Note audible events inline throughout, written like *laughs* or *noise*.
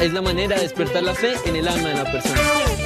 es la manera de despertar la fe en el alma de la persona.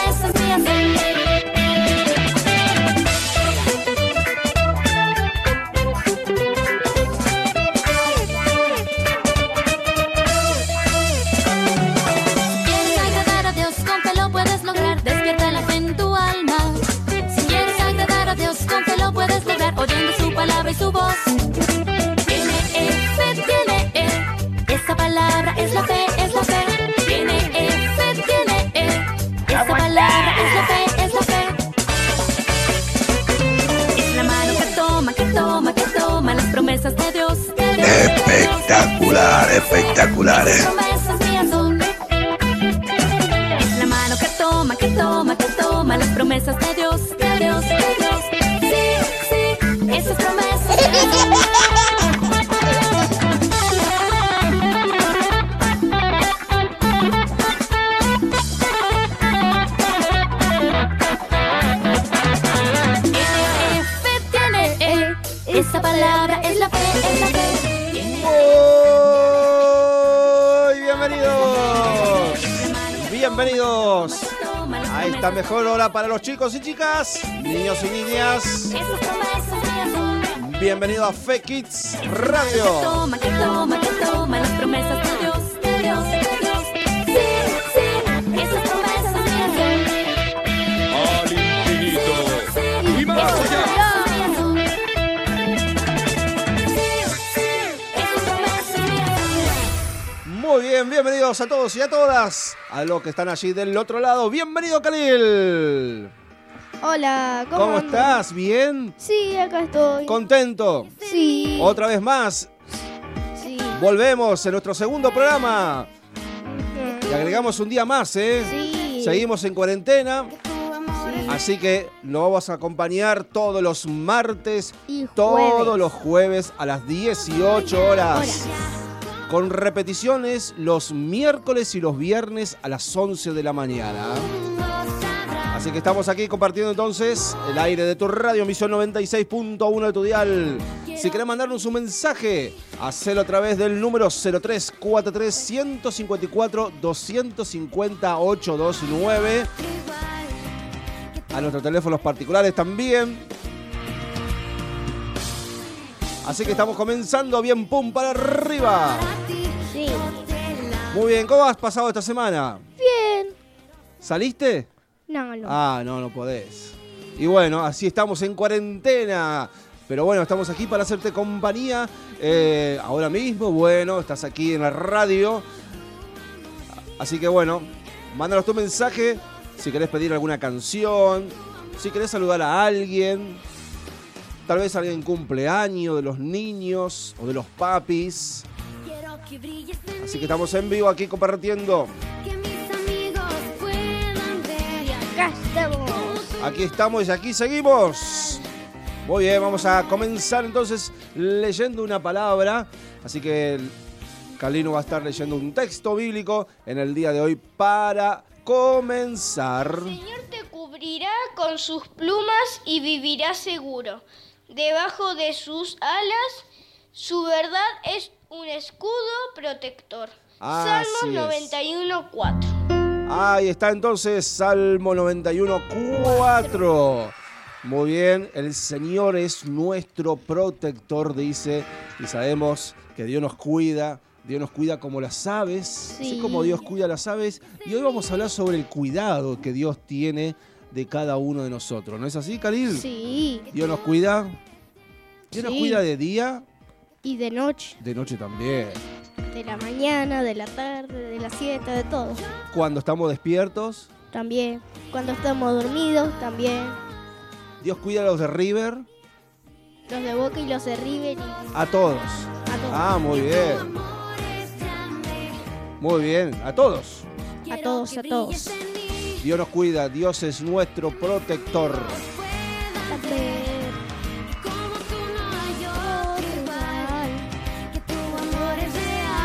Esa palabra es la fe, es la fe. Muy bienvenidos. Bienvenidos a esta mejor hora para los chicos y chicas, niños y niñas. Bienvenido a Fe Kids Radio. toma, que toma, que toma las promesas bien, bienvenidos a todos y a todas. A los que están allí del otro lado. Bienvenido, Khalil. Hola, ¿cómo, ¿Cómo estás? ¿Bien? Sí, acá estoy. ¿Contento? Sí. Otra vez más, Sí. volvemos en nuestro segundo programa. Y agregamos un día más, ¿eh? Sí. Seguimos en cuarentena. Sí. Así que lo vamos a acompañar todos los martes, Y todos los jueves a las 18 horas. Horas. Con repeticiones los miércoles y los viernes a las 11 de la mañana. Así que estamos aquí compartiendo entonces el aire de tu radio, emisión 96.1 de tu dial. Si querés mandarnos un mensaje, hacelo a través del número 0343 154 250 829. A nuestros teléfonos particulares también. Así que estamos comenzando bien pum para arriba. Sí. Muy bien, ¿cómo has pasado esta semana? Bien. ¿Saliste? No, no. Ah, no, no podés. Y bueno, así estamos en cuarentena. Pero bueno, estamos aquí para hacerte compañía. eh, ahora mismo, bueno, estás aquí en la radio. Así que bueno, mándanos tu mensaje si querés pedir alguna canción, si querés saludar a alguien. Tal vez alguien cumpleaños de los niños o de los papis. Así que estamos en vivo aquí compartiendo. que mis amigos puedan ver. Acá estamos. Aquí estamos y aquí seguimos. Muy bien, vamos a comenzar entonces leyendo una palabra. Así que el Calino va a estar leyendo un texto bíblico en el día de hoy para comenzar. Señor te cubrirá con sus plumas y vivirás seguro. Debajo de sus alas, su verdad es un escudo protector. Así Salmo es. 91.4. Ahí está entonces Salmo 91, 4. Muy bien, el Señor es nuestro protector, dice, y sabemos que Dios nos cuida, Dios nos cuida como las aves, así Sí. como Dios cuida a las aves, y hoy vamos a hablar sobre el cuidado que Dios tiene de cada uno de nosotros, ¿no es así, Khalil? Sí. Dios nos cuida, Dios nos cuida de día, Y de noche. de noche también. De la mañana, de la tarde, de la siesta, de todo. Cuando estamos despiertos, También. Cuando estamos dormidos, también. Dios cuida a los de River, Los de Boca y los de River y a todos. a todos. Ah, muy bien. Muy bien, a todos. a todos, a todos. Dios nos cuida, Dios es nuestro protector.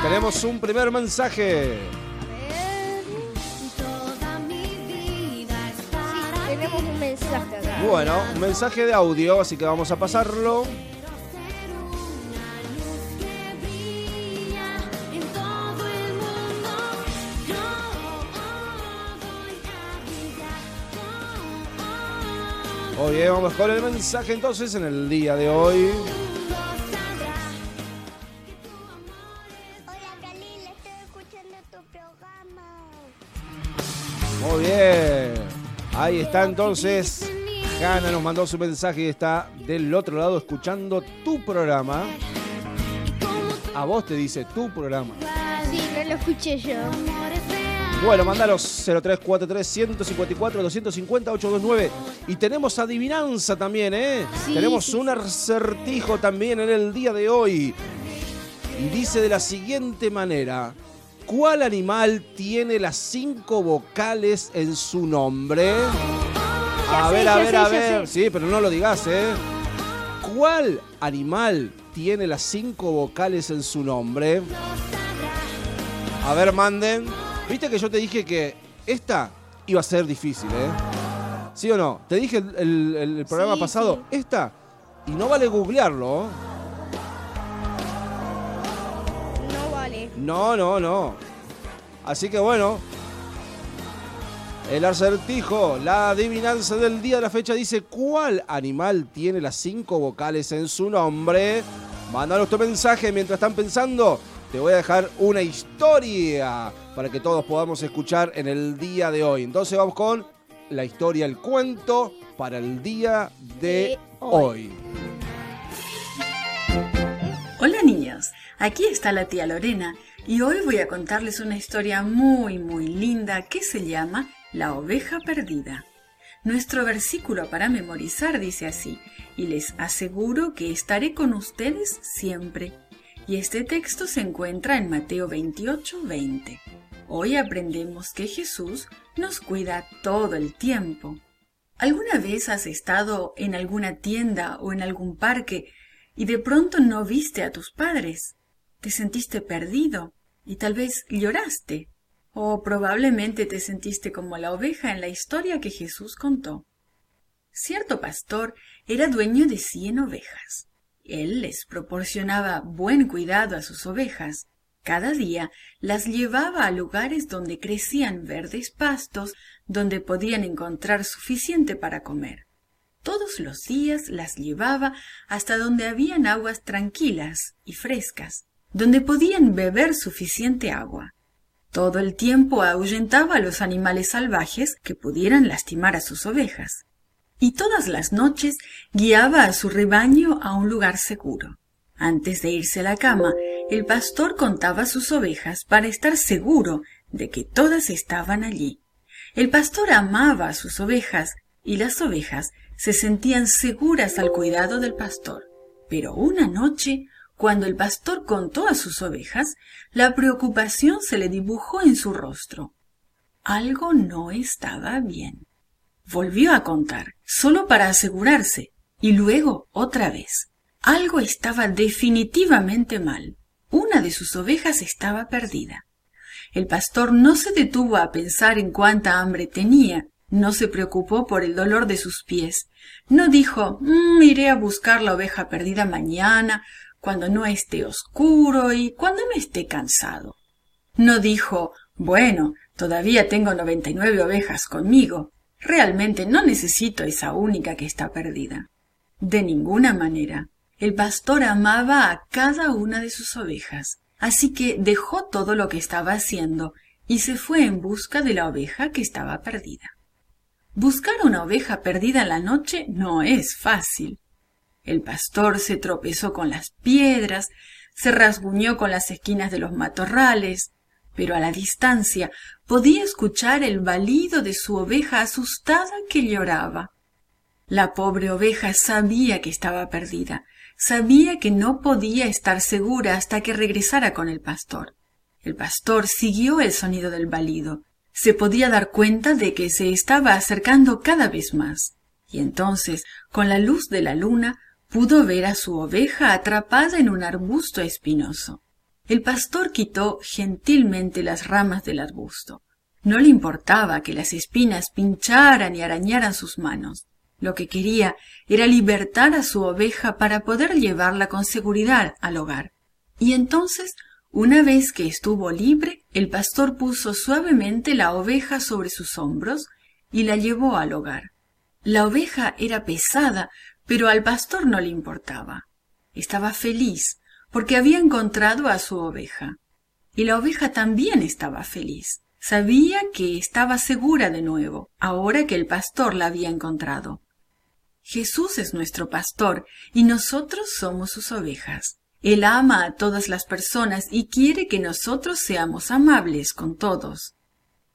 Tenemos un primer mensaje. Tenemos un mensaje acá. Bueno, un mensaje de audio, así que vamos a pasarlo. Oye, vamos con el mensaje entonces en el día de hoy. Hola, Kalila, estoy escuchando tu programa. Muy bien. Ahí está entonces. Hanna nos mandó su mensaje y está del otro lado escuchando tu programa. A vos te dice tu programa. Sí, no lo escuché yo. Bueno, mandalos 0343 154 250 829. Y tenemos adivinanza también, ¿eh? Sí, tenemos sí, un acertijo también en el día de hoy. Y dice de la siguiente manera: ¿Cuál animal tiene las cinco vocales en su nombre? Ya A sé, ver, a ver, sé, a ver. Sí, pero no lo digas, ¿eh? ¿Cuál animal tiene las cinco vocales en su nombre? A ver, manden. Viste que yo te dije que esta iba a ser difícil, ¿eh? ¿Sí o no? Te dije el, el- el programa Sí, pasado, esta, y no vale googlearlo. ¿eh? No vale. No, no, no. Así que bueno. El acertijo, la adivinanza del día de la fecha dice ¿Cuál animal tiene las cinco vocales en su nombre? Mándanos tu mensaje mientras están pensando. Te voy a dejar una historia para que todos podamos escuchar en el día de hoy. Entonces vamos con la historia, el cuento para el día de De hoy. hoy. Hola niños, aquí está la tía Lorena y hoy voy a contarles una historia muy muy linda que se llama La oveja perdida. Nuestro versículo para memorizar dice así, y les aseguro que estaré con ustedes siempre. Y este texto se encuentra en Mateo 28, 20. Hoy aprendemos que Jesús nos cuida todo el tiempo. ¿Alguna vez has estado en alguna tienda o en algún parque y de pronto no viste a tus padres? Te sentiste perdido y tal vez lloraste. O probablemente te sentiste como la oveja en la historia que Jesús contó. Cierto pastor era dueño de cien ovejas. Él les proporcionaba buen cuidado a sus ovejas. Cada día las llevaba a lugares donde crecían verdes pastos, donde podían encontrar suficiente para comer. Todos los días las llevaba hasta donde habían aguas tranquilas y frescas, donde podían beber suficiente agua. Todo el tiempo ahuyentaba a los animales salvajes que pudieran lastimar a sus ovejas. Y todas las noches guiaba a su rebaño a un lugar seguro. Antes de irse a la cama, el pastor contaba sus ovejas para estar seguro de que todas estaban allí. El pastor amaba a sus ovejas y las ovejas se sentían seguras al cuidado del pastor. Pero una noche, cuando el pastor contó a sus ovejas, la preocupación se le dibujó en su rostro. Algo no estaba bien. Volvió a contar, solo para asegurarse, y luego otra vez. Algo estaba definitivamente mal. Una de sus ovejas estaba perdida. El pastor no se detuvo a pensar en cuánta hambre tenía, no se preocupó por el dolor de sus pies, no dijo "Mm, iré a buscar la oveja perdida mañana, cuando no esté oscuro y cuando no esté cansado. No dijo bueno, todavía tengo noventa y nueve ovejas conmigo, realmente no necesito esa única que está perdida. De ninguna manera. El pastor amaba a cada una de sus ovejas, así que dejó todo lo que estaba haciendo y se fue en busca de la oveja que estaba perdida. Buscar una oveja perdida en la noche no es fácil. El pastor se tropezó con las piedras, se rasguñó con las esquinas de los matorrales, pero a la distancia podía escuchar el balido de su oveja asustada que lloraba. La pobre oveja sabía que estaba perdida, sabía que no podía estar segura hasta que regresara con el pastor. El pastor siguió el sonido del balido. Se podía dar cuenta de que se estaba acercando cada vez más. Y entonces, con la luz de la luna, pudo ver a su oveja atrapada en un arbusto espinoso. El pastor quitó gentilmente las ramas del arbusto. No le importaba que las espinas pincharan y arañaran sus manos. Lo que quería era libertar a su oveja para poder llevarla con seguridad al hogar. Y entonces, una vez que estuvo libre, el pastor puso suavemente la oveja sobre sus hombros y la llevó al hogar. La oveja era pesada, pero al pastor no le importaba. Estaba feliz porque había encontrado a su oveja. Y la oveja también estaba feliz. Sabía que estaba segura de nuevo, ahora que el pastor la había encontrado. Jesús es nuestro pastor y nosotros somos sus ovejas. Él ama a todas las personas y quiere que nosotros seamos amables con todos.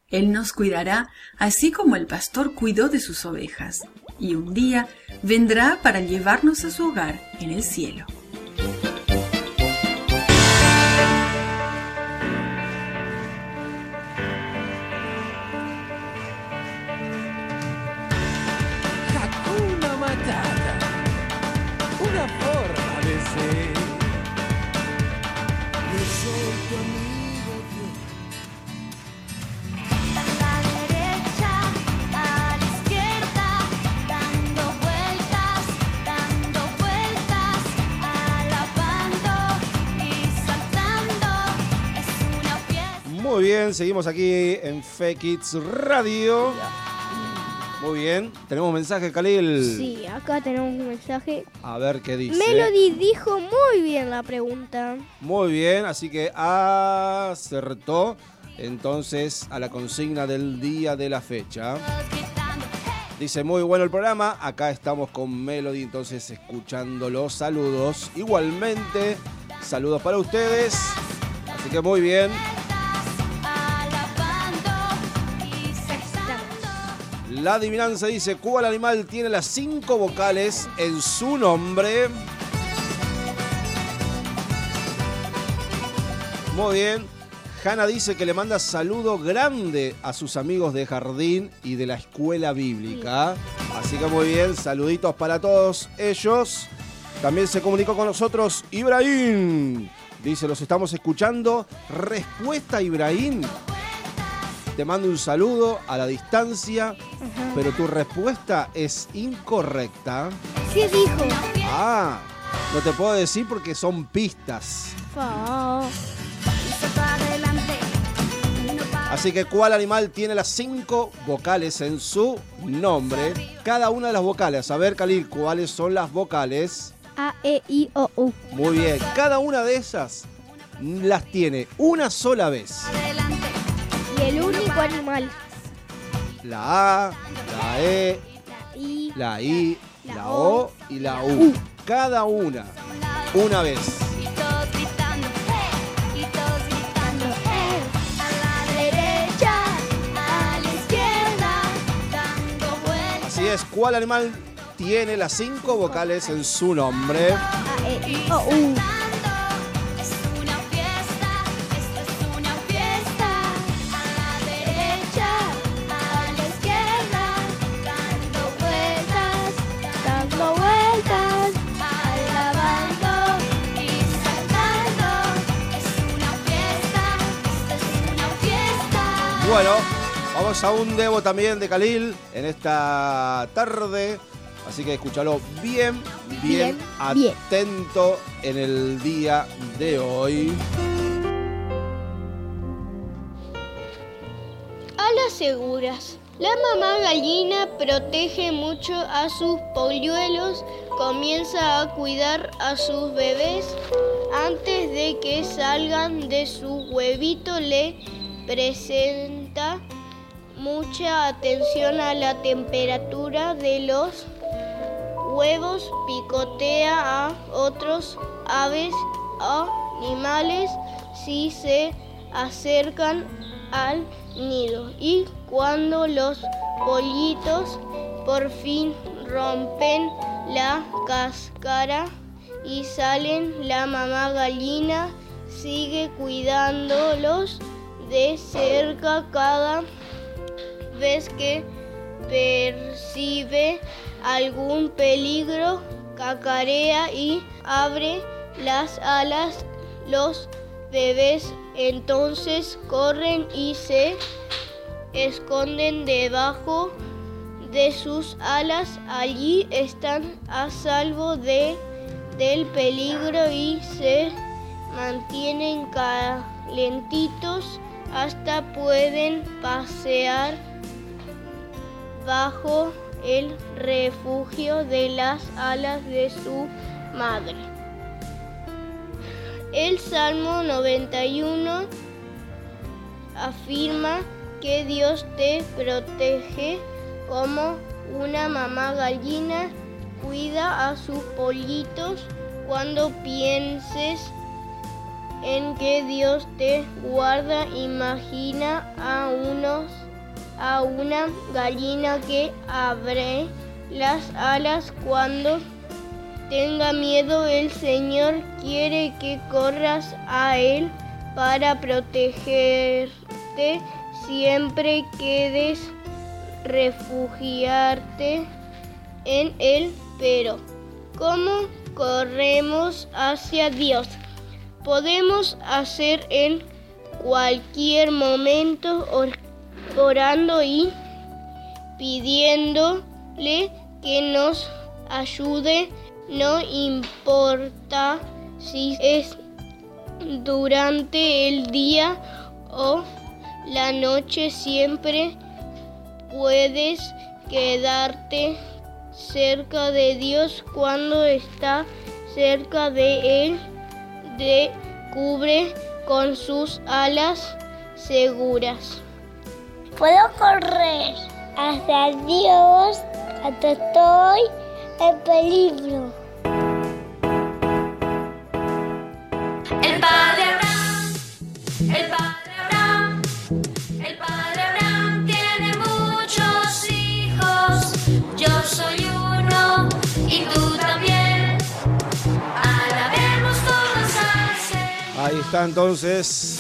Él nos cuidará así como el pastor cuidó de sus ovejas, y un día vendrá para llevarnos a su hogar en el cielo. Seguimos aquí en Kids Radio. Muy bien. Tenemos mensaje, Khalil. Sí, acá tenemos un mensaje. A ver qué dice. Melody dijo muy bien la pregunta. Muy bien, así que acertó entonces a la consigna del día de la fecha. Dice, muy bueno el programa, acá estamos con Melody, entonces escuchando los saludos. Igualmente, saludos para ustedes. Así que muy bien. La adivinanza dice, ¿cuál animal tiene las cinco vocales en su nombre? Muy bien. Hanna dice que le manda saludo grande a sus amigos de jardín y de la escuela bíblica. Así que muy bien, saluditos para todos ellos. También se comunicó con nosotros Ibrahim. Dice, los estamos escuchando. Respuesta, Ibrahim. Te mando un saludo a la distancia, pero tu respuesta es incorrecta. ¿Qué dijo? Ah, no te puedo decir porque son pistas. Fa. Así que, ¿cuál animal tiene las cinco vocales en su nombre? Cada una de las vocales. A ver, Khalil, ¿cuáles son las vocales? A, E, I, O, U. Muy bien, cada una de esas las tiene una sola vez. Y el único La A, la E, La I. la I, La la O, y la U. Cada una, una vez. Así es, ¿cuál animal tiene las cinco vocales en su nombre? A, E, I, O, U. Bueno, vamos a un debo también de Khalil en esta tarde. Así que escúchalo bien, bien, Bien, bien. atento en el día de hoy. Alas seguras. La mamá gallina protege mucho a sus polluelos, comienza a cuidar a sus bebés antes de que salgan de su huevito, le presenta mucha atención a la temperatura de los huevos, picotea a otros aves o animales si se acercan al nido. Y cuando los pollitos por fin rompen la cáscara y salen, la mamá gallina sigue cuidándolos de cerca cada vez que percibe algún peligro, cacarea y abre las alas. Los bebés entonces corren y se esconden debajo de sus alas. Allí están a salvo de, del peligro y se mantienen calentitos hasta pueden pasear bajo el refugio de las alas de su madre. El Salmo 91 afirma que Dios te protege como una mamá gallina cuida a sus pollitos cuando pienses en que Dios te guarda, imagina a unos a una gallina que abre las alas cuando tenga miedo. El Señor quiere que corras a Él para protegerte. Siempre quedes refugiarte en Él. Pero, ¿cómo corremos hacia Dios? Podemos hacer en cualquier momento or- orando y pidiéndole que nos ayude, no importa si es durante el día o la noche, siempre puedes quedarte cerca de Dios cuando está cerca de Él, te cubre con sus alas seguras. Puedo correr hacia Dios hasta estoy en peligro. El está entonces.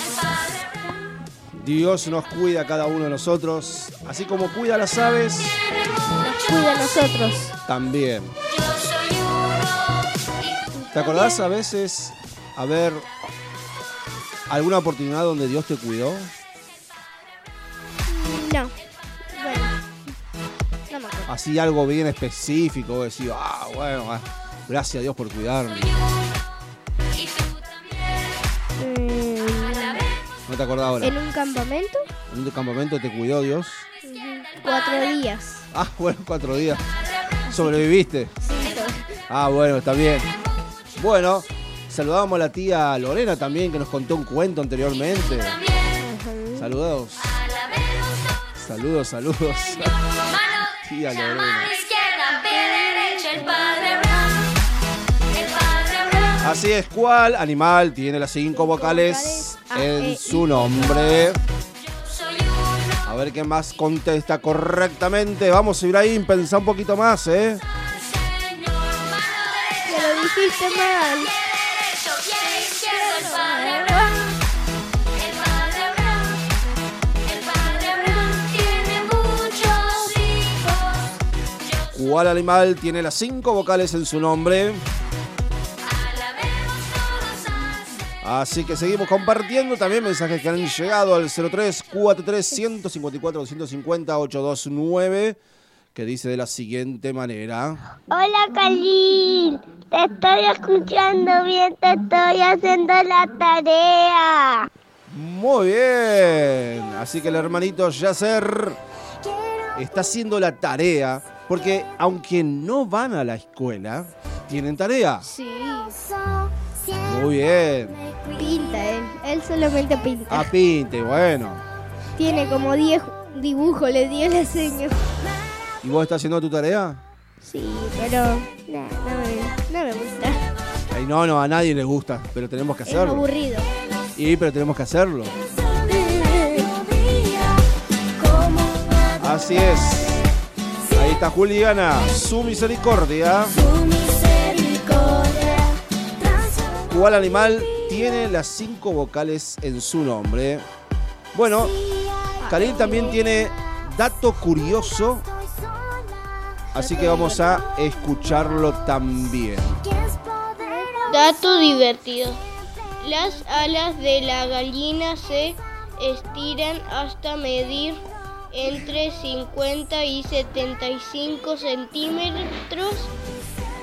Dios nos cuida a cada uno de nosotros, así como cuida a las aves, Cuida a nosotros. también. ¿Te acordás a veces haber alguna oportunidad donde Dios te cuidó? No. Bueno. No me acuerdo. Así algo bien específico, decir, ah, bueno, ah, gracias a Dios por cuidarme. ¿No te acordás ahora? en un campamento, En un campamento te cuidó Dios. cuatro días. Ah, *laughs* bueno, cuatro días. ¿Sobreviviste? Ah, bueno, está bien. Bueno, saludamos a la tía Lorena también, que nos contó un cuento anteriormente. Saludos. Saludos, saludos. *laughs* Tía Lorena. Izquierda, pie derecho, el padre Abraham, el padre Abraham. Así es, ¿cuál animal tiene las cinco vocales en su nombre? A ver qué más contesta correctamente. Vamos, Ibrahim, pensá un poquito más, ¿eh? Que lo dijiste mal. ¿Cuál animal tiene las cinco vocales en su nombre? Así que seguimos compartiendo también mensajes que han llegado al 03 43 154 250 829 que dice de la siguiente manera. Hola, Kalin. Te estoy escuchando bien, te estoy haciendo la tarea. Muy bien. Así que el hermanito Yasser está haciendo la tarea porque aunque no van a la escuela, tienen tarea. Sí. Muy bien. Pinta él, él solamente pinta. Ah, pinte, bueno. Tiene como 10 dibujos, le dio la seña. ¿Y vos estás haciendo tu tarea? Sí, pero no, me, no, me, gusta. Ay, no, no, a nadie le gusta, pero tenemos que hacerlo. Es aburrido. Y pero tenemos que hacerlo. Así es. Ahí está Juliana, su misericordia. Su misericordia. ¿Cuál animal tiene las cinco vocales en su nombre? Bueno, Khalil también tiene dato curioso, así que vamos a escucharlo también. Dato divertido. Las alas de la gallina se estiran hasta medir entre 50 y 75 centímetros.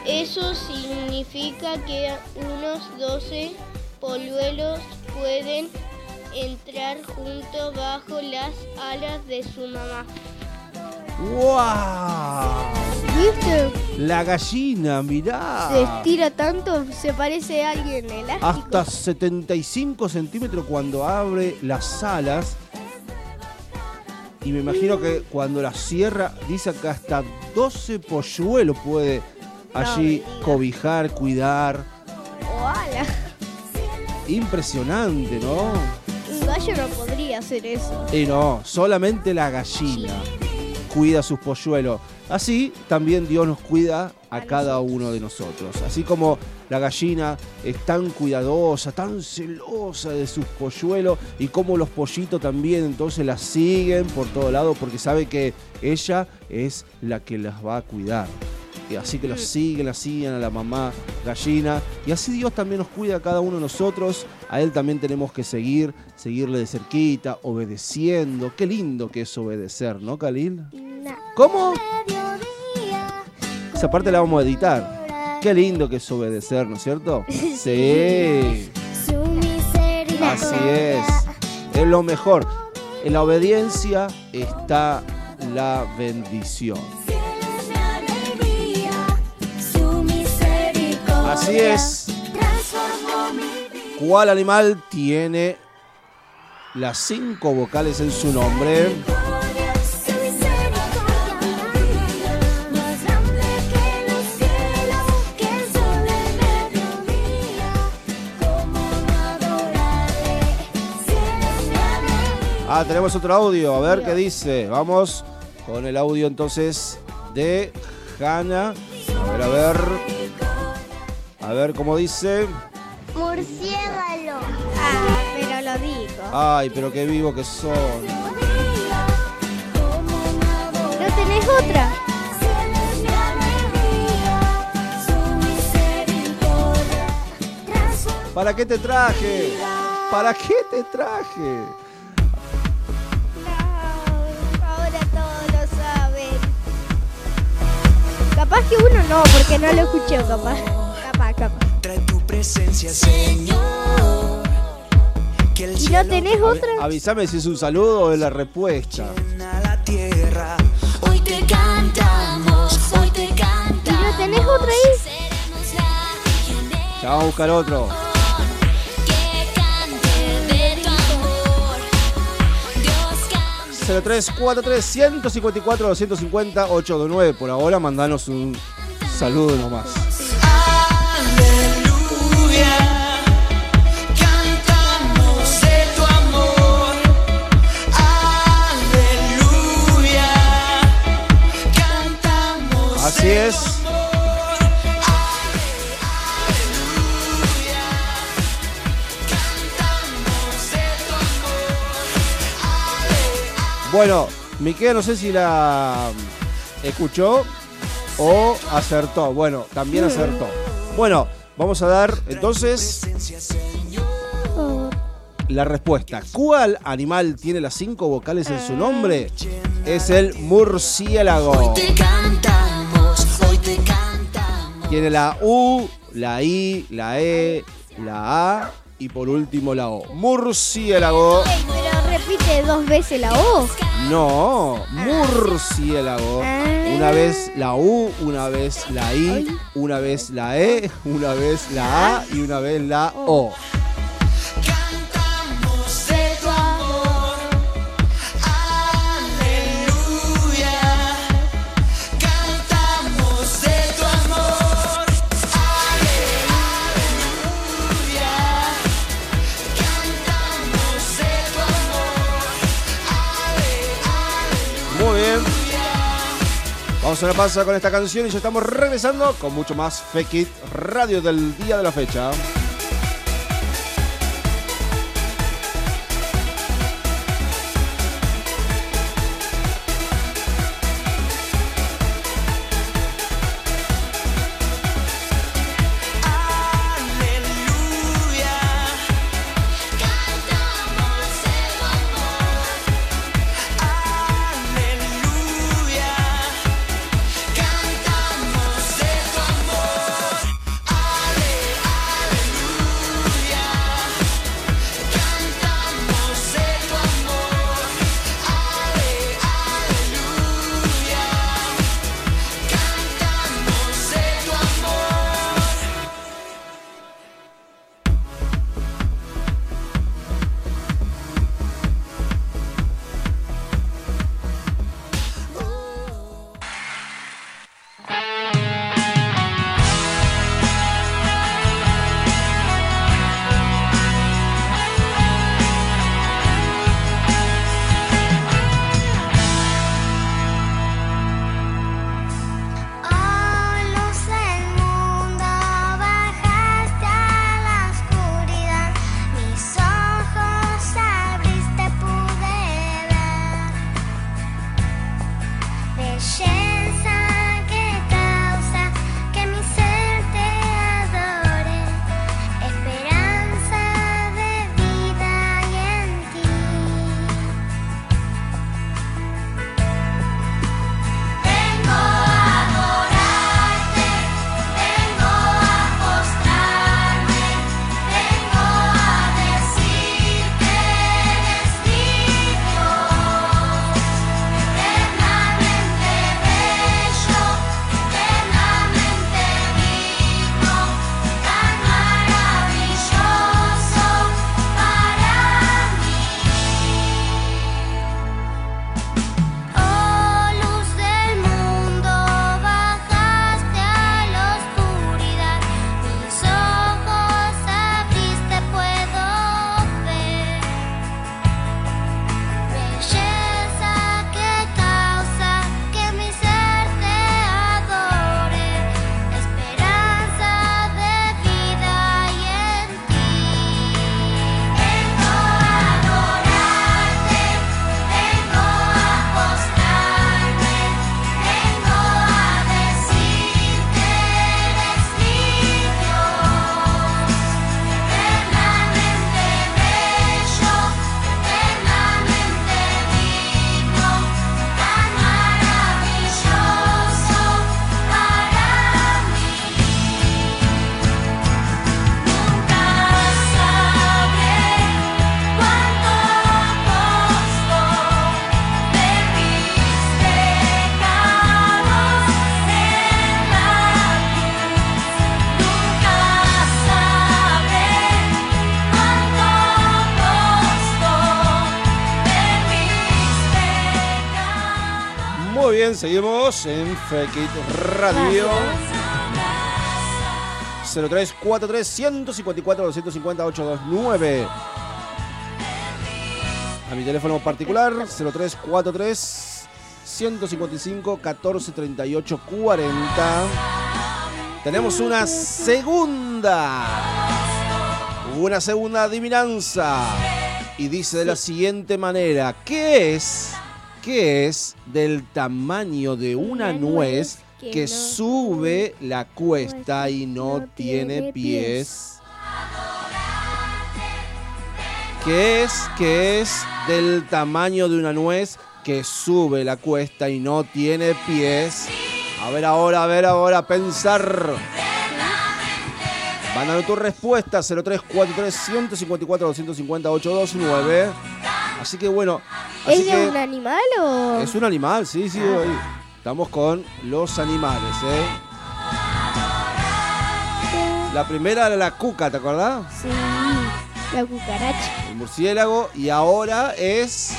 Eso significa que unos 12 polluelos pueden entrar juntos bajo las alas de su mamá. ¡Wow! ¿Viste? La gallina, mirá. Se estira tanto, se parece a alguien elástico. Hasta 75 centímetros cuando abre las alas. Y me imagino que cuando la cierra, dice que hasta 12 polluelos puede allí cobijar, cuidar. Oala. Impresionante, ¿no? Un gallo no podría hacer eso. Y no, solamente la gallina cuida sus polluelos. Así también Dios nos cuida a cada uno de nosotros. Así como la gallina es tan cuidadosa, tan celosa de sus polluelos y como los pollitos también entonces la siguen por todo lado porque sabe que ella es la que las va a cuidar. Y así que los siguen, la siguen a la mamá gallina. Y así Dios también nos cuida a cada uno de nosotros. A Él también tenemos que seguir, seguirle de cerquita, obedeciendo. Qué lindo que es obedecer, ¿no, Khalil? No. ¿Cómo? Esa parte la vamos a editar. Qué lindo que es obedecer, ¿no es cierto? *laughs* Sí. Así es. Es lo mejor. En la obediencia está la bendición. Así es. ¿Cuál animal tiene las cinco vocales en su nombre? Ah, tenemos otro audio. A ver qué dice. Vamos con el audio entonces de Hanna. A ver, a ver. A ver cómo dice. Murciélago. Ah, pero lo dijo. Ay, pero qué vivo que son. ¿No tenés otra? ¿Para qué te traje? ¿Para qué te traje? No, ahora todos lo saben. Capaz que uno no, porque no lo escuchó, capaz. Presencia, Señor. Que el ¿Y no tenés otra? Avísame si es un saludo o es la respuesta. la tierra. Hoy te cantamos, hoy te ¿Y cantamos. no tenés otra ahí? Ya vamos a buscar otro. que cante de tu amor. Dios canta. 0343 154 250 829. Por ahora mandanos un saludo nomás. Así es. Bueno, Miquel no sé si la escuchó o acertó. Bueno, también acertó. Bueno, vamos a dar entonces la respuesta. ¿Cuál animal tiene las cinco vocales en su nombre? Es el murciélago. Te cantamos, hoy te cantamos. Tiene la U, la I, la E, la A y por último la O. Murciélago. Dos veces la O. No, murciélago. Ah. Una vez la U, una vez la I, una vez la E, *laughs* una vez la A y una vez la O. Vamos a una pausa con esta canción y ya estamos regresando con mucho más Fake It Radio del día de la fecha. Bien, seguimos en Fake It Radio. 0343 154 250 829. A mi teléfono particular 0343 155 1438 40. Tenemos una segunda. Una segunda adivinanza. Y dice de la siguiente manera: ¿Qué es? ¿Qué es del tamaño de una nuez que no sube la cuesta y no tiene pies? ¿Qué es? ¿Qué es del tamaño de una nuez que sube la cuesta y no tiene pies? A ver ahora, a ver ahora, pensar. Van dando tu respuesta 0343 154 250 829. Así que bueno, así ¿Es de un animal o...? es un animal, sí, sí. hoy Estamos con los animales, ¿eh? La primera era la cuca, ¿te acordás? Sí, la cucaracha. El murciélago y ahora es...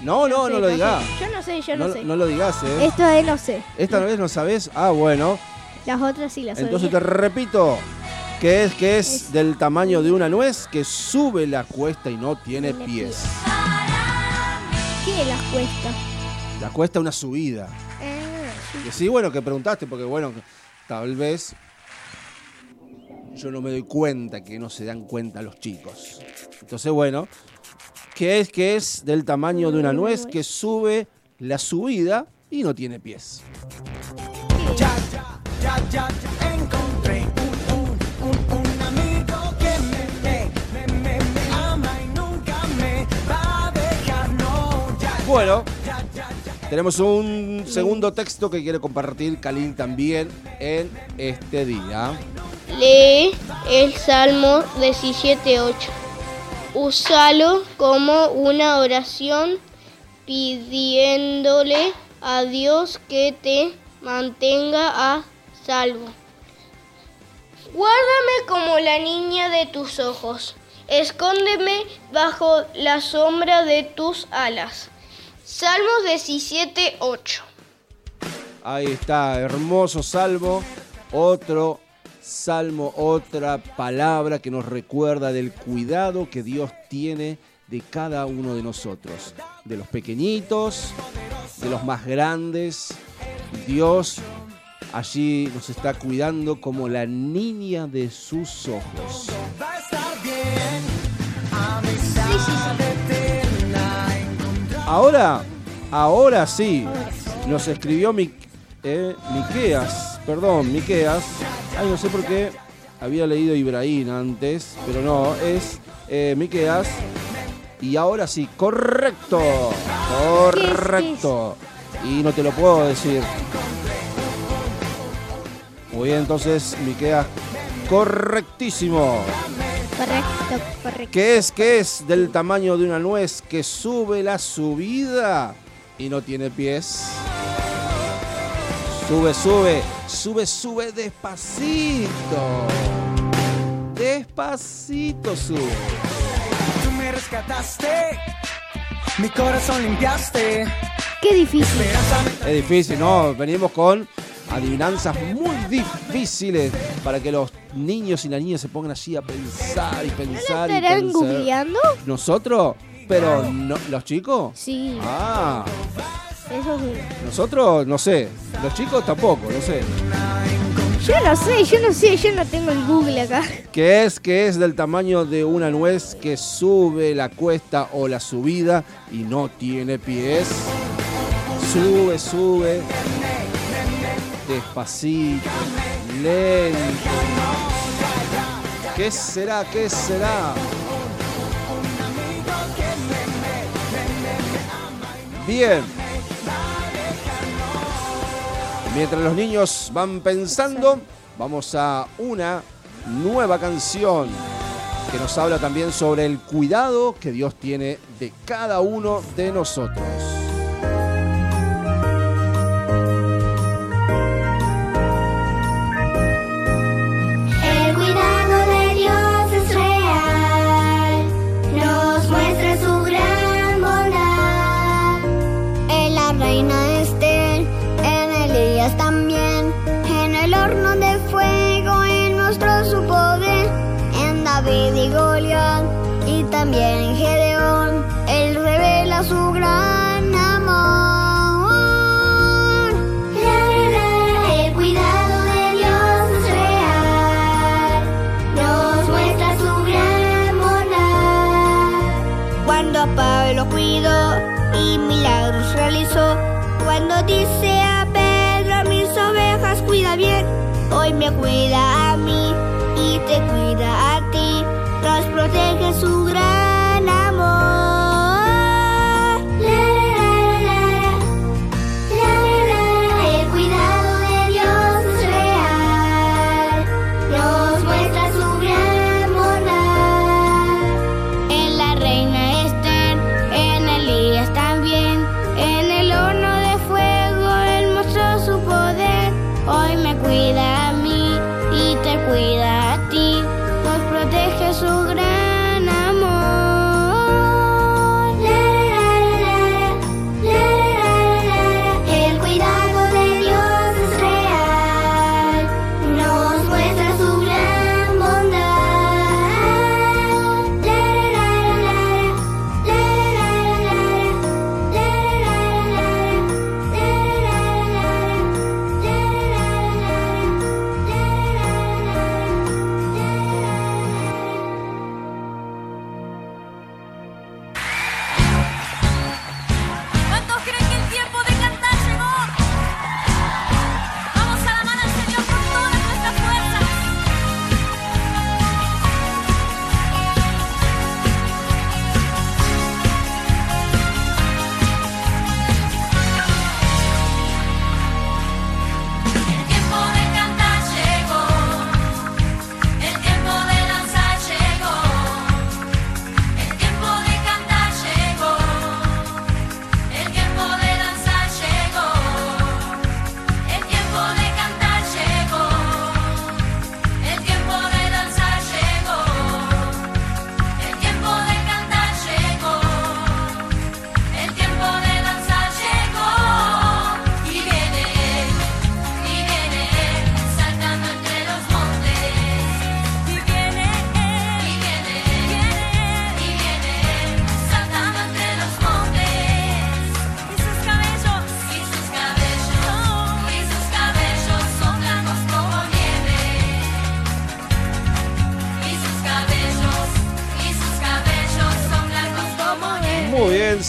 No, no, no, sé, lo digas. Yo no sé, yo no, No, sé. no lo digas, ¿eh? Esto de no sé. Esta vez no sabes. Ah, bueno. Las otras sí las Entonces te repito. Que es, que es Es- del tamaño de una nuez que sube la cuesta y no tiene pies. ¿Qué las cuesta? La cuesta es una subida. Ah, Que sí, bueno, que preguntaste, porque bueno, tal vez yo no me doy cuenta que no se dan cuenta los chicos. Entonces, bueno, que es que es del tamaño de una nuez que sube la subida y no tiene pies. Ya, ya, ya, Bueno, tenemos un segundo texto que quiere compartir Kalin también en este día. Lee el Salmo 17.8. Úsalo como una oración pidiéndole a Dios que te mantenga a salvo. Guárdame como la niña de tus ojos. Escóndeme bajo la sombra de tus alas. Salmos 17.8. Ahí está, hermoso salmo. Otro salmo, otra palabra que nos recuerda del cuidado que Dios tiene de cada uno de nosotros. De los pequeñitos, de los más grandes. Dios allí nos está cuidando como la niña de sus ojos. va a estar Ahora, ahora sí, nos escribió Mi, eh, perdón, Miqueas. Ay, no sé por qué había leído Ibrahim antes, pero no, es eh, Miqueas. Y ahora sí, correcto, correcto. Y no te lo puedo decir. Muy bien, entonces, Miqueas, correctísimo. Correcto, correcto. ¿Qué es? ¿Qué es del tamaño de una nuez que sube la subida y no tiene pies? Sube, sube, sube, sube despacito. Despacito sube. Tú me rescataste, mi corazón limpiaste. Qué difícil. Es difícil, ¿no? Venimos con adivinanzas muy difíciles para que los niños y las niñas se pongan allí a pensar y pensar y ¿Estarán pensar. googleando? ¿Nosotros? Pero no, ¿los chicos? Sí, Ah, eso es... nosotros no sé. Los chicos tampoco, no sé. Yo no sé, yo no sé, yo no tengo el Google acá. ¿Qué es? ¿Qué es del tamaño de una nuez que sube la cuesta o la subida y no tiene pies? Sube, sube. Despacito, lento. ¿Qué será? ¿Qué será? Bien. Mientras los niños van pensando, vamos a una nueva canción que nos habla también sobre el cuidado que Dios tiene de cada uno de nosotros. En Gedeón, Él revela su gran amor. La, la, el cuidado de Dios es real, nos muestra su gran bondad. Cuando a Pablo cuidó y milagros realizó, cuando dice a Pedro a mis ovejas cuida bien, hoy me cuida a mí y te cuida a ti, nos protege su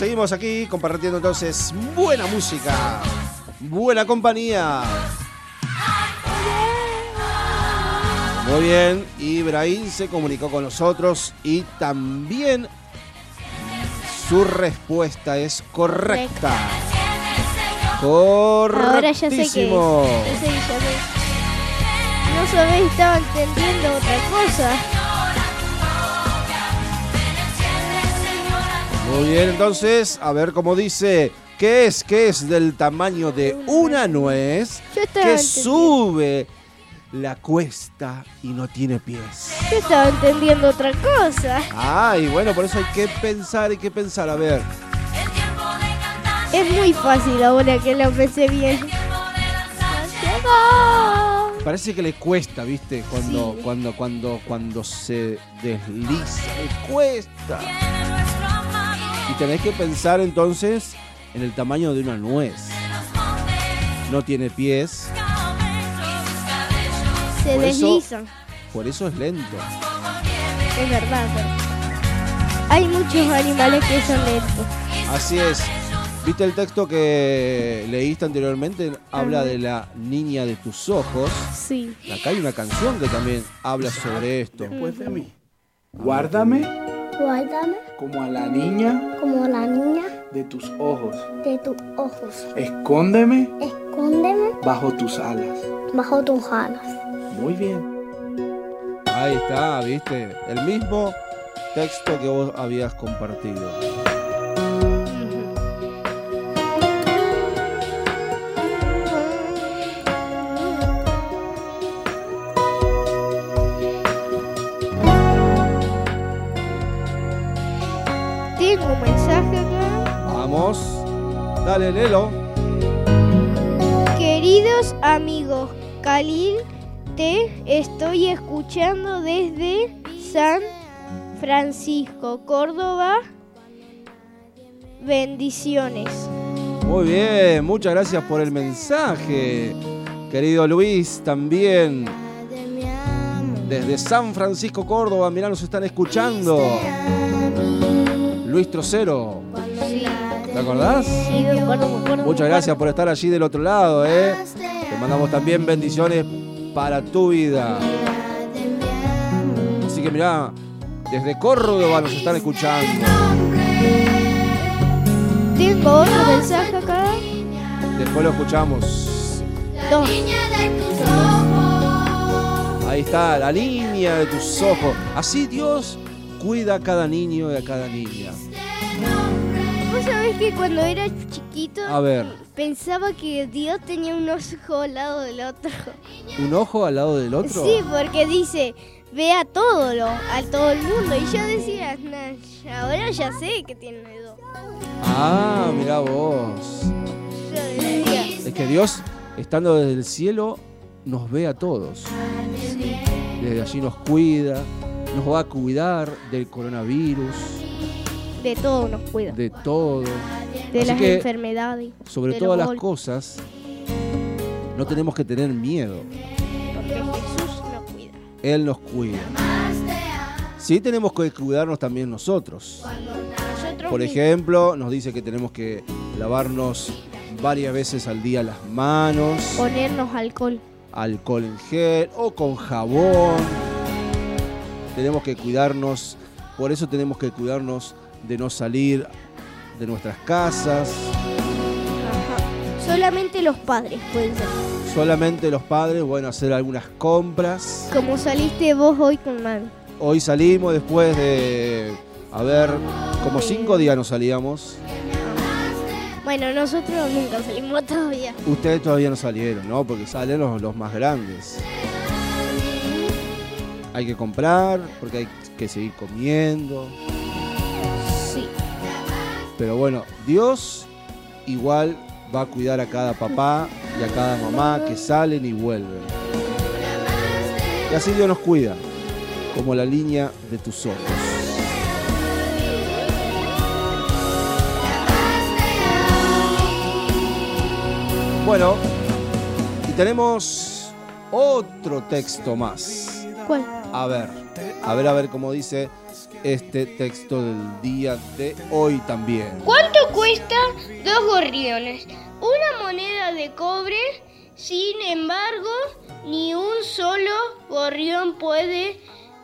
seguimos aquí compartiendo entonces buena música, buena compañía. Muy bien, Ibrahim se comunicó con nosotros y también su respuesta es correcta. Ahora ya sé que. Correctísimo. Ya sé, ya sé. No sabéis, estaba entendiendo otra cosa. Muy bien, entonces, a ver cómo dice, ¿qué es? ¿Qué es del tamaño de una nuez que sube la cuesta y no tiene pies? Yo estaba entendiendo otra cosa. Ay, bueno, por eso hay que pensar, hay que pensar, a ver. Es muy fácil ahora que lo pensé bien. Parece que le cuesta, ¿viste? Cuando, Sí. cuando, cuando, cuando se desliza, le cuesta. Y tenés que pensar entonces en el tamaño de una nuez. No tiene pies, Se Por eso- deslizan. por eso es lento. Es verdad. Hay muchos animales que son lentos. Así es. ¿Viste el texto que leíste anteriormente? Habla Ajá. de la niña de tus ojos. Sí. Acá hay una canción que también habla sobre esto. Después de mí. Guárdame Guárdame como a la niña como la niña de tus ojos. de tus ojos. Escóndeme Escóndeme bajo tus alas. bajo tus alas. Muy bien. Ahí está, ¿viste? El mismo texto que vos habías compartido. Vamos. Dale, Lelo. Queridos amigos, Khalil, te estoy escuchando desde San Francisco, Córdoba. Bendiciones. Muy bien, muchas gracias por el mensaje. Querido Luis, también desde San Francisco, Córdoba, mirá, nos están escuchando. Luis Trocero, ¿te acordás? Sí, me acuerdo, me acuerdo. Muchas gracias por estar allí del otro lado, ¿eh? Te mandamos también bendiciones para tu vida. Así que mirá, desde Córdoba nos están escuchando. Tengo otro mensaje acá. Después lo escuchamos. Ahí está, la línea de tus ojos. Así Dios cuida a cada niño y a cada niña. ¿Vos sabés que cuando era chiquito A ver, pensaba que Dios tenía un ojo al lado del otro? ¿un ojo al lado del otro? Sí, porque dice, ve a todo, lo, a todo el mundo. Y yo decía, "Nah, ahora ya sé que tiene dos. Ah, mirá vos. Yo decía, Es que Dios, estando desde el cielo, nos ve a todos. Desde allí nos cuida, nos va a cuidar del coronavirus, de todo nos cuida. de todo. De Así las que, enfermedades. sobre todas las cosas, no tenemos que tener miedo. Porque Jesús nos cuida. Él nos cuida. Sí tenemos que cuidarnos también nosotros. Nosotros Por ejemplo, nos dice que tenemos que lavarnos varias veces al día las manos, Ponernos alcohol. alcohol en gel o con jabón. Tenemos que cuidarnos, por eso tenemos que cuidarnos de no salir de nuestras casas. Ajá. Solamente los padres pueden ser. Solamente los padres, bueno, hacer algunas compras. Como saliste vos hoy con mami. Hoy salimos después de, a ver, como cinco días nos salíamos. Bueno, nosotros nunca salimos todavía. Ustedes todavía no salieron, ¿no? Porque salen los, los más grandes. Hay que comprar, porque hay que seguir comiendo. Pero bueno, Dios igual va a cuidar a cada papá y a cada mamá que salen y vuelven. Y así Dios nos cuida, como la línea de tus ojos. Bueno, y tenemos otro texto más. ¿Cuál? A ver, a ver, a ver cómo dice. Este texto del día de hoy también. ¿Cuánto cuesta dos gorriones? Una moneda de cobre. Sin embargo, ni un solo gorrión puede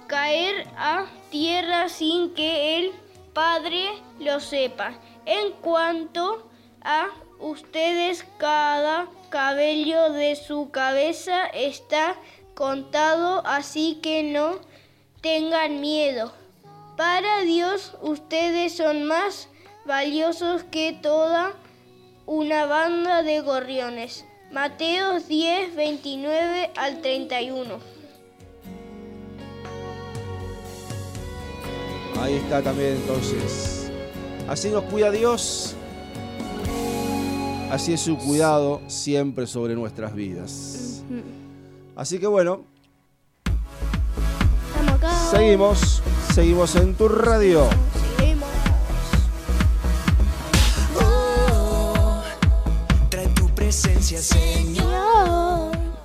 caer a tierra sin que el Padre lo sepa. En cuanto a ustedes, cada cabello de su cabeza está contado, así que no tengan miedo. Para Dios ustedes son más valiosos que toda una banda de gorriones. Mateo 10, 29 al 31. Ahí está también entonces. Así nos cuida Dios. Así es su cuidado siempre sobre nuestras vidas. Así que bueno, seguimos, seguimos en tu radio.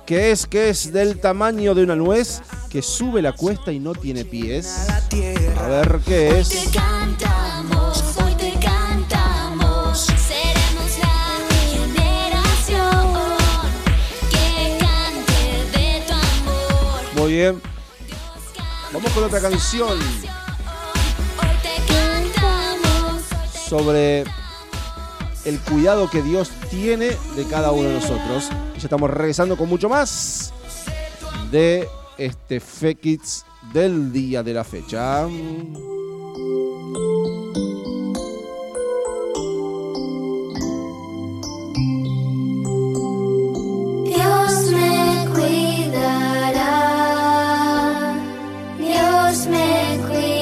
Que es que es del tamaño de una nuez que sube la cuesta y no tiene pies. A ver qué es. Te cantamos, hoy te cantamos. Seremos la generación que cante de tu amor. Muy bien. Vamos con otra canción sobre el cuidado que Dios tiene de cada uno de nosotros. Ya estamos regresando con mucho más de este Fekits del día de la fecha. Dios me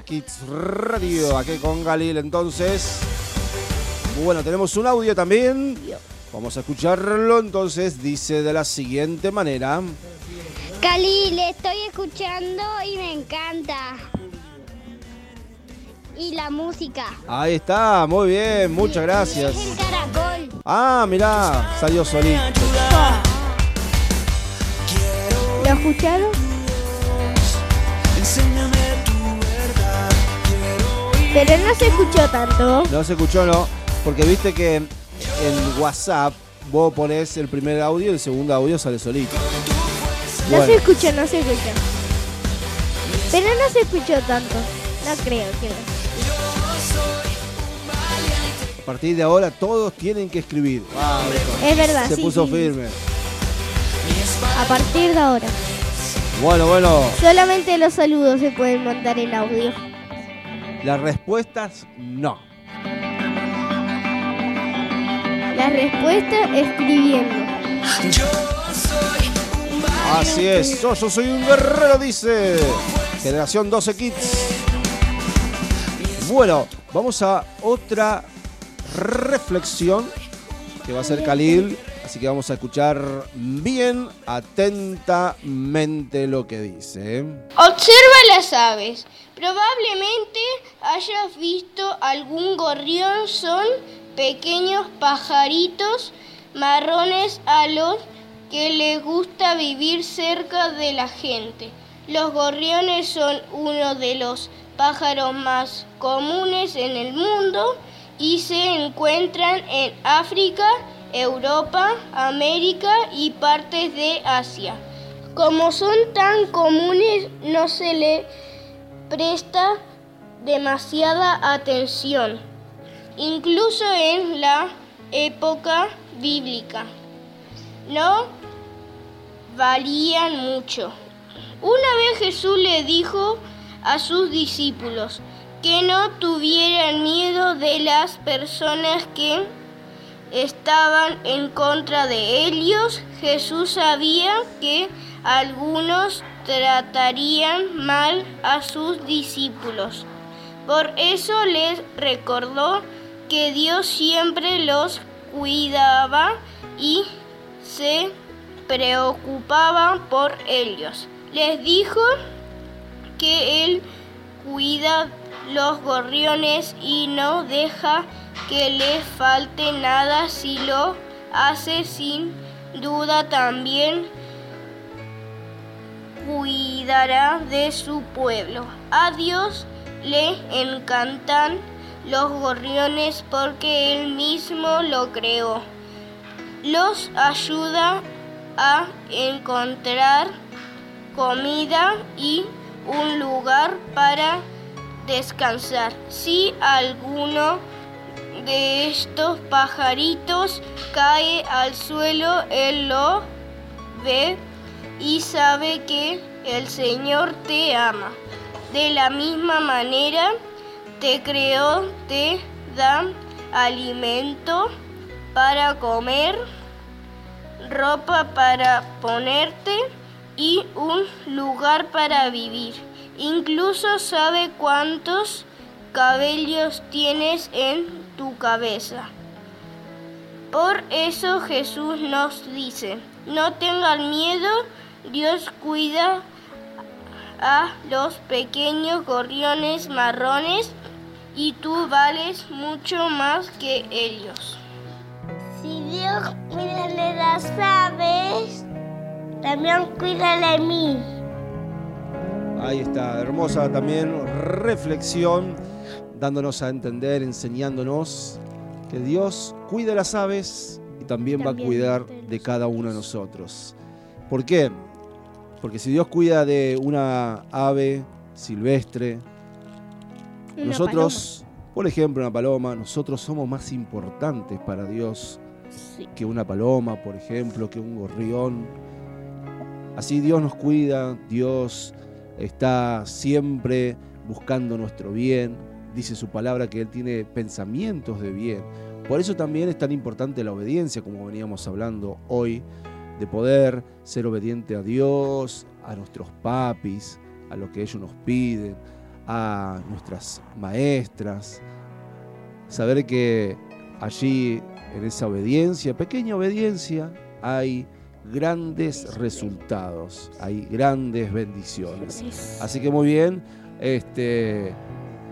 Kids Radio, aquí con Galil entonces. Bueno, tenemos un audio también. Vamos a escucharlo entonces, dice de la siguiente manera. Cali, le estoy escuchando y me encanta. Y la música. Ahí está, muy bien, muchas gracias. Es el caracol. Ah, mirá, salió solito. ¿Lo escucharon? Pero no se escuchó tanto. No se escuchó, ¿no? Porque viste que en WhatsApp vos ponés el primer audio y el segundo audio sale solito. No Bueno. se escuchó, no se escuchó. Pero no se escuchó tanto. No creo que. A partir de ahora todos tienen que escribir. Es verdad, Se sí, puso sí. firme. A partir de ahora. Bueno, bueno, Solamente los saludos se pueden mandar en audio. Las respuestas no. La respuesta escribiendo. Así es, yo, yo soy un guerrero, dice. Generación 12 Kids. Bueno, vamos a otra reflexión que va a ser Khalil. Así que vamos a escuchar bien atentamente lo que dice. Observa las aves. Probablemente hayas visto algún gorrión. Son pequeños pajaritos marrones a los que les gusta vivir cerca de la gente. Los gorriones son uno de los pájaros más comunes en el mundo y se encuentran en África, Europa, América y partes de Asia. Como son tan comunes, no se le presta demasiada atención, incluso en la época bíblica. No valían mucho. Una vez Jesús le dijo a sus discípulos que no tuvieran miedo de las personas que estaban en contra de ellos. Jesús sabía que algunos tratarían mal a sus discípulos. Por eso les recordó que Dios siempre los cuidaba y se preocupaba por ellos. Les dijo que Él cuida los gorriones y no deja que les falte nada si lo hace sin duda también cuidará de su pueblo. A Dios le encantan los gorriones porque Él mismo lo creó. Los ayuda a encontrar comida y un lugar para descansar. Si alguno de estos pajaritos cae al suelo, Él lo ve y sabe que el Señor te ama. De la misma manera te creó, te da alimento para comer, ropa para ponerte y un lugar para vivir. Incluso sabe cuántos cabellos tienes en tu cabeza. Por eso Jesús nos dice, no tengan miedo, Dios cuida a los pequeños gorriones marrones y tú vales mucho más que ellos. Si Dios cuida de las aves, también cuida de mí. Ahí está, hermosa también reflexión, dándonos a entender, enseñándonos que Dios cuida las aves y también, va a También cuidar de cada uno de nosotros. ¿Por qué? Porque si Dios cuida de una ave silvestre, Una nosotros, por ejemplo, una paloma, nosotros somos más importantes para Dios Sí. que una paloma, por ejemplo, que un gorrión. Así Dios nos cuida, Dios está siempre buscando nuestro bien, dice su palabra que Él tiene pensamientos de bien. Por eso también es tan importante la obediencia, como veníamos hablando hoy, de poder ser obediente a Dios, a nuestros papis, a lo que ellos nos piden, a nuestras maestras. Saber que allí, en esa obediencia, pequeña obediencia, hay grandes resultados, hay grandes bendiciones. Así que muy bien, este,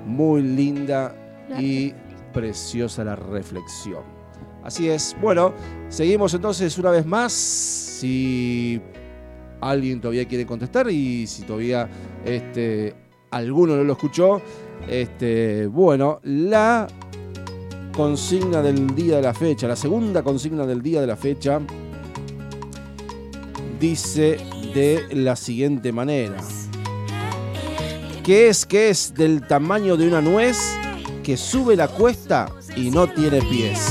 muy linda y preciosa la reflexión. Así es. Bueno, seguimos entonces una vez más. Si alguien todavía quiere contestar y si todavía este, alguno no lo escuchó, este, bueno, la consigna del día de la fecha, la segunda consigna del día de la fecha, dice de la siguiente manera. ¿Qué es que es del tamaño de una nuez que sube la cuesta y no tiene pies?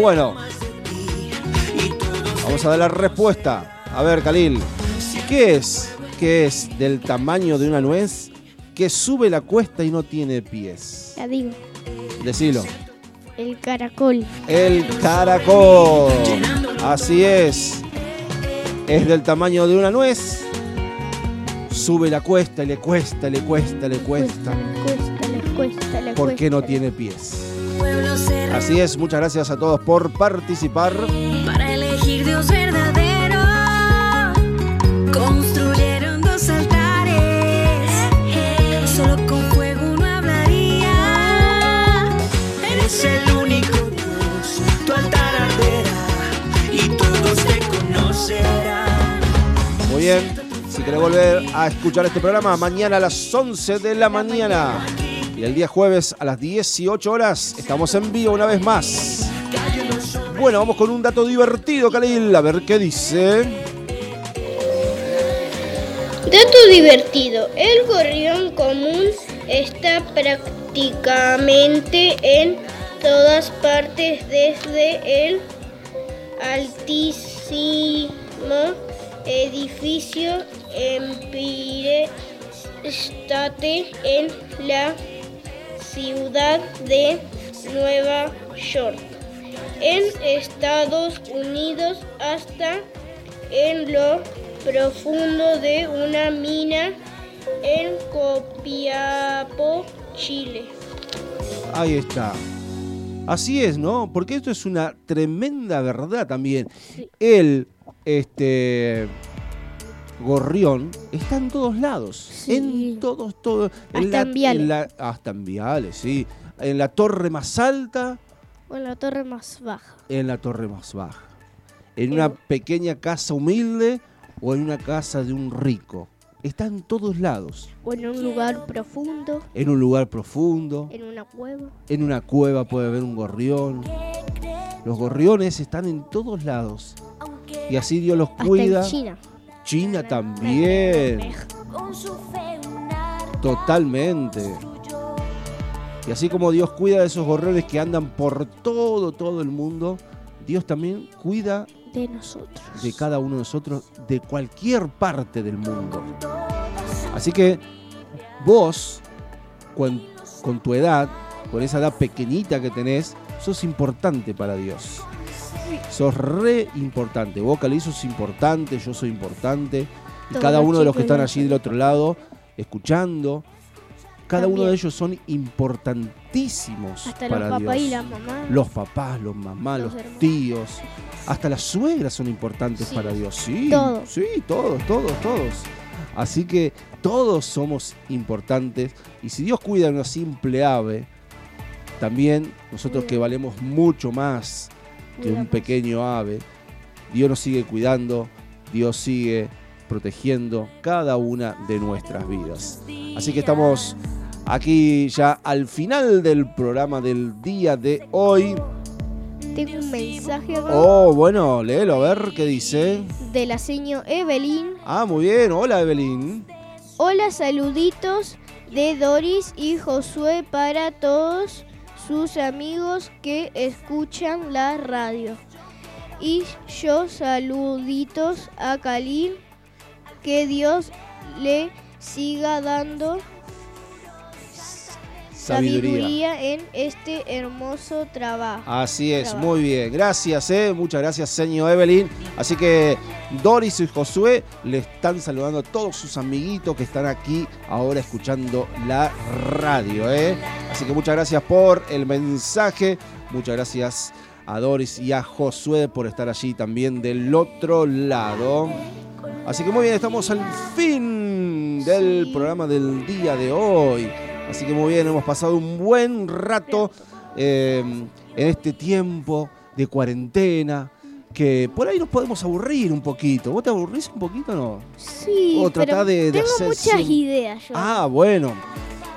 Bueno, vamos a dar la respuesta. A ver, Khalil, ¿qué es? ¿Qué es del tamaño de una nuez que sube la cuesta y no tiene pies? Ya digo, Decilo. el caracol. El caracol. Así es. Es del tamaño de una nuez. Sube la cuesta y le cuesta, le cuesta, le cuesta. Cuesta, le cuesta, le ¿Por qué no cuesta. tiene pies? Así es, muchas gracias a todos por participar. para elegir Dios verdadero. Construyeron dos altares. Solo con fuego uno hablaría. Eres el único Dios. Tu altar arderá y todos te conocerán. Muy bien. Si querés volver a escuchar este programa, mañana a las 11 de la mañana. Y el día jueves a las 18 horas estamos en vivo una vez más. Bueno, vamos con un dato divertido, Khalil. A ver qué dice. Dato divertido. El gorrión común está prácticamente en todas partes desde el altísimo edificio Empire State en la ciudad de Nueva York, en Estados Unidos hasta en lo profundo de una mina en Copiapó, Chile. Ahí está. Así es, ¿no? Porque esto es una tremenda verdad también. El este gorrión está en todos lados. En todos, todos. en Hasta en Viale. en la- hasta en Viale, sí. En la torre más alta, O en la torre más baja. en la torre más baja. En una pequeña casa humilde o en una casa de un rico. Está en todos lados. O en un lugar profundo. En un lugar profundo. En una cueva. En una cueva puede haber un gorrión. Los gorriones están en todos lados. Y así Dios los Hasta cuida. en China. China también. Totalmente. Y así como Dios cuida de esos gorriones que andan por todo, todo el mundo, Dios también cuida De nosotros. de cada uno de nosotros de cualquier parte del mundo. Así que vos, con, con tu edad, con esa edad pequeñita que tenés, sos importante para Dios. Sos re importante. Vos, Cali, sos importante, yo soy importante. Y Todos cada uno de los que están allí del otro lado, escuchando, cada uno de ellos son importantísimos Hasta para los papás Dios. y la mamá. Los papás, los mamás, Los tíos, hasta las suegras son importantes Sí. para Dios. Sí, Todos. sí, todos, todos, todos. Así que todos somos importantes y si Dios cuida de una simple ave, también nosotros que valemos mucho más que un pequeño ave, Dios nos sigue cuidando, Dios sigue protegiendo cada una de nuestras vidas. Así que estamos aquí ya al final del programa del día de hoy. Tengo un mensaje acá Oh, bueno, léelo, a ver qué dice. de la señor Evelyn. Ah, muy bien, hola Evelyn. Hola, saluditos de Doris y Josué para todos sus amigos que escuchan la radio. Y yo saluditos a Khalil, que Dios le siga dando sabiduría. sabiduría en este hermoso trabajo. Así es, Trabajo. muy bien. Gracias, eh. Muchas gracias, señor Evelyn. Así que Doris y Josué le están saludando a todos sus amiguitos que están aquí ahora escuchando la radio, eh. Así que muchas gracias por el mensaje. Muchas gracias a Doris y a Josué por estar allí también del otro lado. Así que muy bien, estamos al fin del programa del día de hoy. Así que muy bien, hemos pasado un buen rato eh, en este tiempo de cuarentena. Que por ahí nos podemos aburrir un poquito. ¿Vos te aburrís un poquito o no? Sí, O tratá pero de- de tengo hacer muchas ideas yo. Ah, bueno.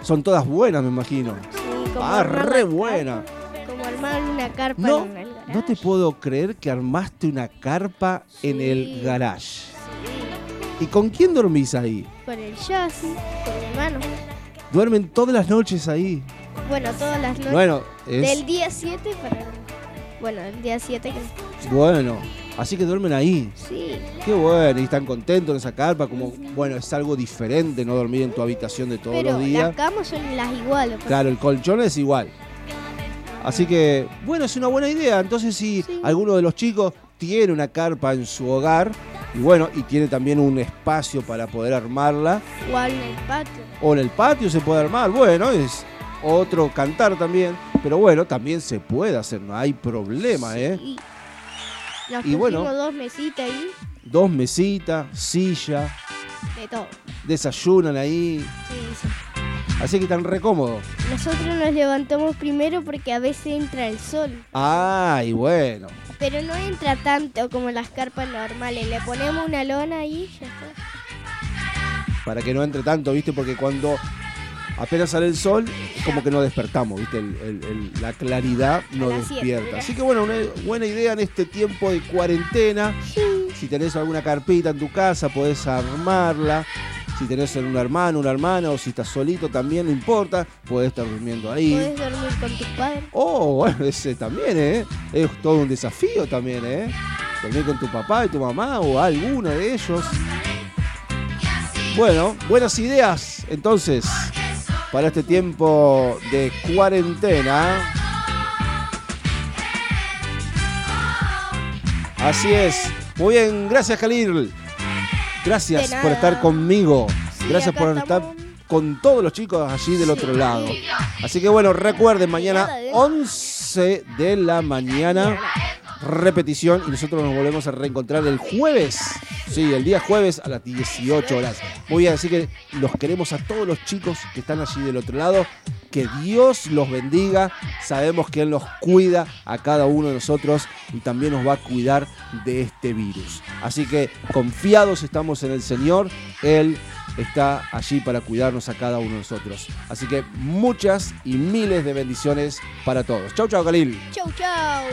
Son todas buenas, me imagino. Sí, como Ah, re buena. carpa, Como armar una carpa No, en el garage. no te puedo creer que armaste una carpa en el garage. Sí, ¿Y con quién dormís ahí? con el Yassi, con mi hermano. Duermen todas las noches ahí. Bueno, todas las noches. Bueno, es Del día 7 para. Bueno, el día 7 que. bueno. Así que duermen ahí. Sí, Qué bueno, y están contentos en esa carpa, como, bueno, es algo diferente no dormir en tu habitación de todos pero los días. las camas son las iguales. pues. Claro, el colchón es igual. Así que, bueno, es una buena idea. Entonces, si Sí. alguno de los chicos tiene una carpa en su hogar, y bueno, y tiene también un espacio para poder armarla, Igual en el patio. o en el patio se puede armar, bueno, es otro cantar también, pero bueno, también se puede hacer, no hay problema, ¿eh? Nos Y bueno. dos mesitas ahí, Dos mesitas, silla, de todo. desayunan ahí, Sí, sí. así que están re cómodos. Nosotros nos levantamos primero porque a veces entra el sol. Ay, bueno. Pero no entra tanto como las carpas normales. Le ponemos una lona ahí y ya está. para que no entre tanto, ¿viste? Porque cuando apenas sale el sol, es como que no despertamos, ¿viste? El- el- el- la claridad no siete, despierta. Así que bueno, una buena idea en este tiempo de cuarentena. Si tenés alguna carpita en tu casa, podés armarla. Si tenés un hermano, una hermana, o si estás solito también, no importa, podés estar durmiendo ahí. Puedes dormir con tus padres. Oh, bueno, ese también, ¿eh? Es todo un desafío también, ¿eh? Dormir con tu papá y tu mamá o alguno de ellos. Bueno, buenas ideas entonces para este tiempo de cuarentena. Así es. Muy bien, gracias Khalil. Gracias por estar conmigo. Sí, Gracias por estar con todos los chicos allí del otro lado. Así que bueno, recuerden, mañana Nada de- 11 de la mañana, repetición y nosotros nos volvemos a reencontrar el jueves. Sí, el día jueves a las 18 horas. Muy bien, así que los queremos a todos los chicos que están allí del otro lado. Que Dios los bendiga. Sabemos que Él nos cuida a cada uno de nosotros y también nos va a cuidar de este virus. Así que confiados estamos en el Señor. Él está allí para cuidarnos a cada uno de nosotros. Así que muchas y miles de bendiciones para todos. Chau, chau, Khalil. Chau, chau.